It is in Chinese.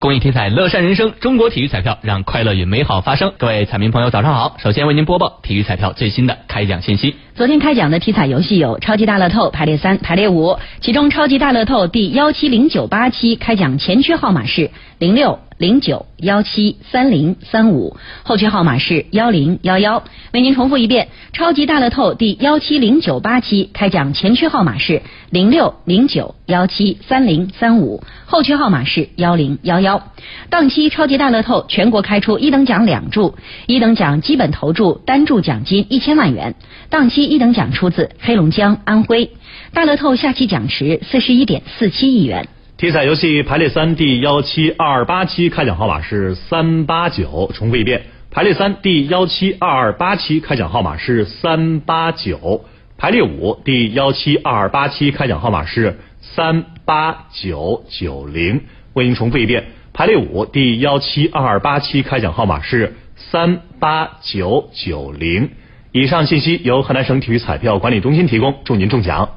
公益体彩，乐善人生。中国体育彩票让快乐与美好发生。各位彩民朋友，早上好！首先为您播报体育彩票最新的开奖信息。昨天开奖的体彩游戏有超级大乐透排列三、排列五，其中超级大乐透第幺七零九八期开奖前区号码是零六。零九幺七三零三五，后区号码是幺零幺幺。为您重复一遍，超级大乐透第幺七零九八期开奖前区号码是零六零九幺七三零三五，后区号码是幺零幺幺。当期超级大乐透全国开出一等奖两注，一等奖基本投注单注奖金一千万元。当期一等奖出自黑龙江、安徽。大乐透下期奖池四十一点四七亿元。体彩游戏排列三第幺七二二八期开奖号码是三八九，重复一遍。排列三第幺七二二八期开奖号码是三八九。排列五第幺七二二八期开奖号码是三八九九零。为您重复一遍。排列五第幺七二二八期开奖号码是三八九九零。以上信息由河南省体育彩票管理中心提供，祝您中奖。